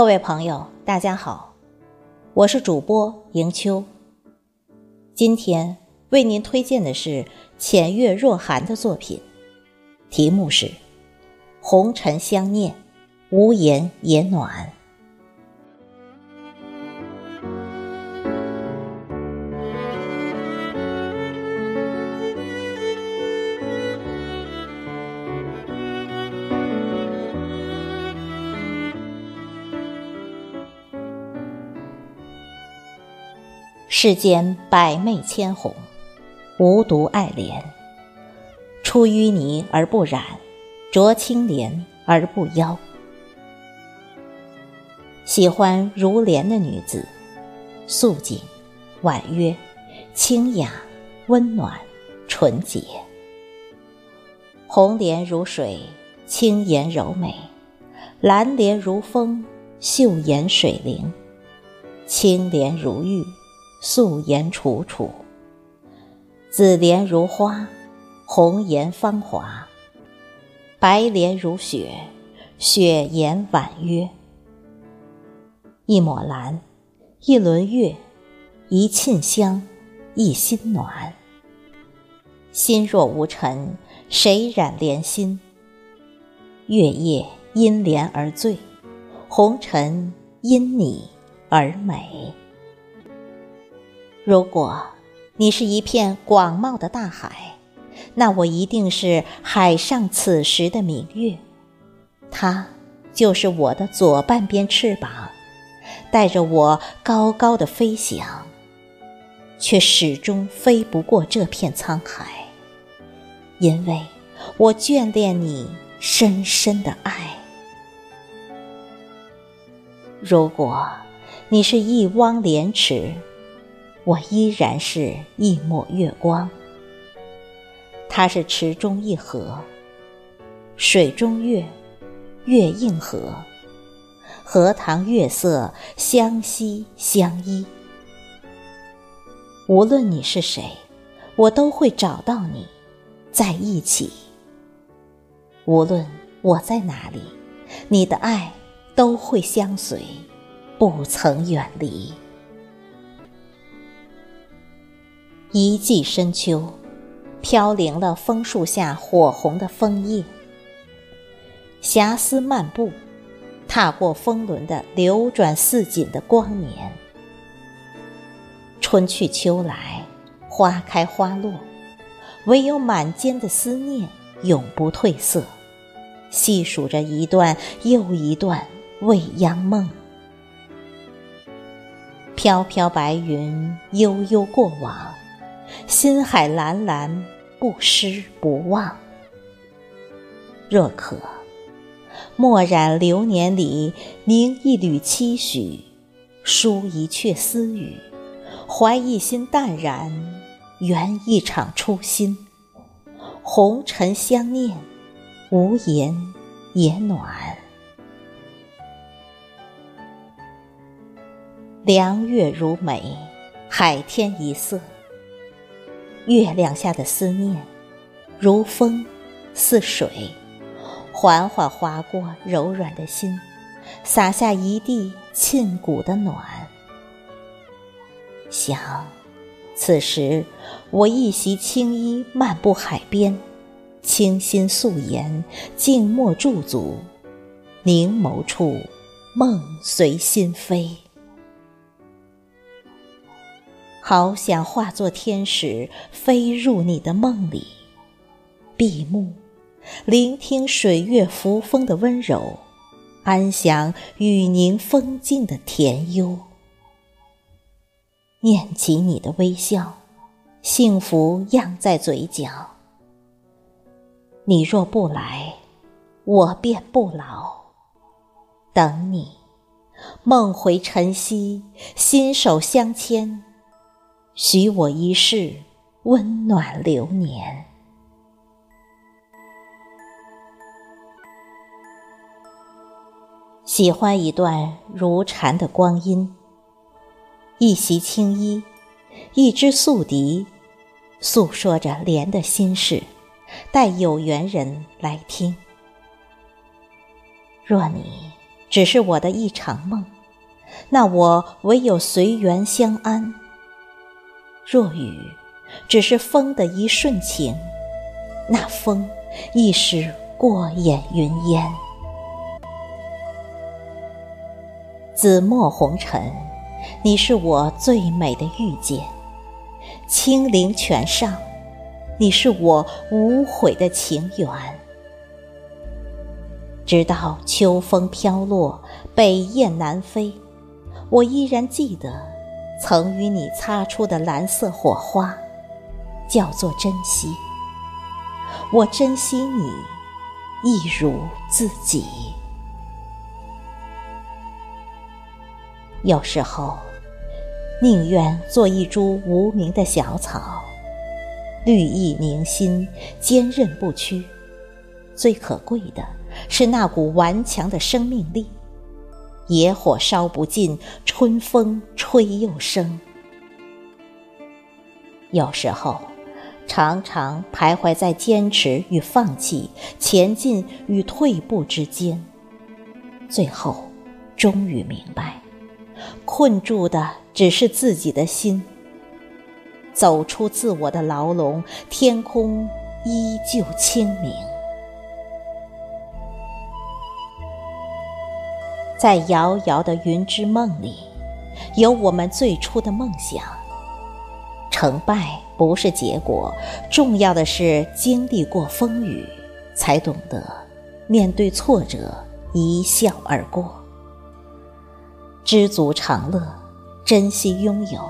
各位朋友，大家好，我是主播迎秋。今天为您推荐的是浅月若寒的作品，题目是《红尘相念，无言也暖》。世间百媚千红，无独爱莲。出淤泥而不染，濯清涟而不妖。喜欢如莲的女子，素净、婉约、清雅、温暖、纯洁。红莲如水，清颜柔美；蓝莲如风，秀颜水灵；青莲如玉。素颜楚楚，紫莲如花，红颜芳华；白莲如雪，雪颜婉约。一抹蓝，一轮月，一沁香，一心暖。心若无尘，谁染莲心？月夜因莲而醉，红尘因你而美。如果你是一片广袤的大海，那我一定是海上此时的明月，它就是我的左半边翅膀，带着我高高的飞翔，却始终飞不过这片沧海，因为我眷恋你深深的爱。如果你是一汪莲池。我依然是一抹月光，它是池中一荷，水中月，月映荷，荷塘月色相惜相依。无论你是谁，我都会找到你，在一起。无论我在哪里，你的爱都会相随，不曾远离。一季深秋，飘零了枫树下火红的枫叶。遐思漫步，踏过风轮的流转似锦的光年。春去秋来，花开花落，唯有满肩的思念永不褪色。细数着一段又一段未央梦，飘飘白云，悠悠过往。心海蓝蓝，不失不忘。若可，墨染流年里凝一缕期许，书一阙私语，怀一心淡然，圆一场初心。红尘相念，无言也暖。凉月如美，海天一色。月亮下的思念，如风似水，缓缓划过柔软的心，洒下一地沁骨的暖。想，此时我一袭青衣，漫步海边，清新素颜，静默驻足，凝眸处，梦随心飞。好想化作天使，飞入你的梦里，闭目，聆听水月浮风的温柔，安享雨凝风静的甜幽。念起你的微笑，幸福漾在嘴角。你若不来，我便不老。等你，梦回晨曦，心手相牵。许我一世温暖流年。喜欢一段如禅的光阴，一袭青衣，一支素笛，诉说着莲的心事，待有缘人来听。若你只是我的一场梦，那我唯有随缘相安。若雨只是风的一瞬情，那风亦是过眼云烟。紫陌红尘，你是我最美的遇见；清灵泉上，你是我无悔的情缘。直到秋风飘落，北雁南飞，我依然记得曾与你擦出的蓝色火花，叫做珍惜。我珍惜你，一如自己。有时候，宁愿做一株无名的小草，绿意凝心，坚韧不屈。最可贵的。是那股顽强的生命力，野火烧不尽，春风吹又生。有时候，常常徘徊在坚持与放弃、前进与退步之间，最后，终于明白，困住的只是自己的心。走出自我的牢笼，天空依旧清明。在遥遥的云之梦里，有我们最初的梦想。成败不是结果，重要的是经历过风雨，才懂得面对挫折一笑而过。知足常乐，珍惜拥有。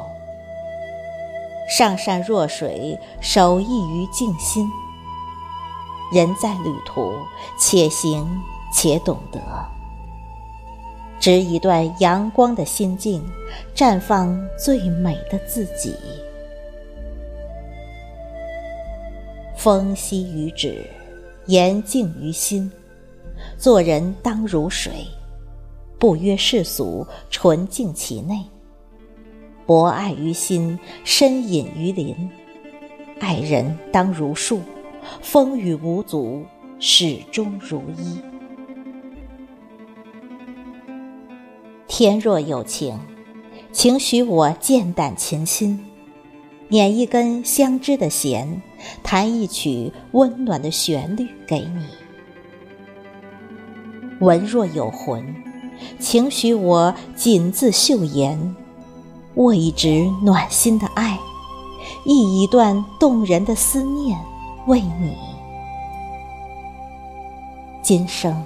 上善若水，守艺于静心。人在旅途，且行且懂得。执一段阳光的心境，绽放最美的自己。风息于纸，言静于心。做人当如水，不约世俗，纯净其内。博爱于心，深隐于林。爱人当如树，风雨无阻，始终如一。天若有情，请许我剑胆琴心，捻一根相知的弦，弹一曲温暖的旋律给你。文若有魂，请许我锦字绣言，握一纸暖心的爱，忆一段动人的思念，为你。今生，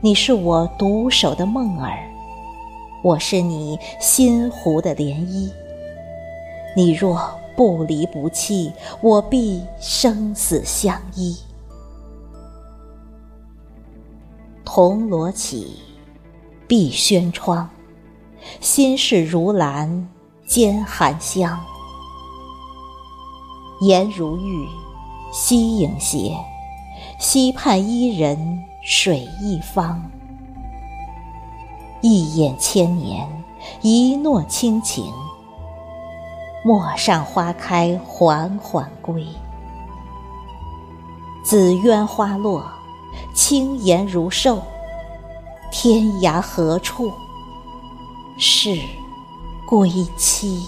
你是我独守的梦儿。我是你心湖的涟漪，你若不离不弃，我必生死相依。铜锣起，碧轩窗，心事如兰，兼含香。颜如玉，溪影斜，溪畔伊人，水一方。一眼千年，一诺倾情。陌上花开，缓缓归。紫鸢花落，轻颜如瘦。天涯何处是归期？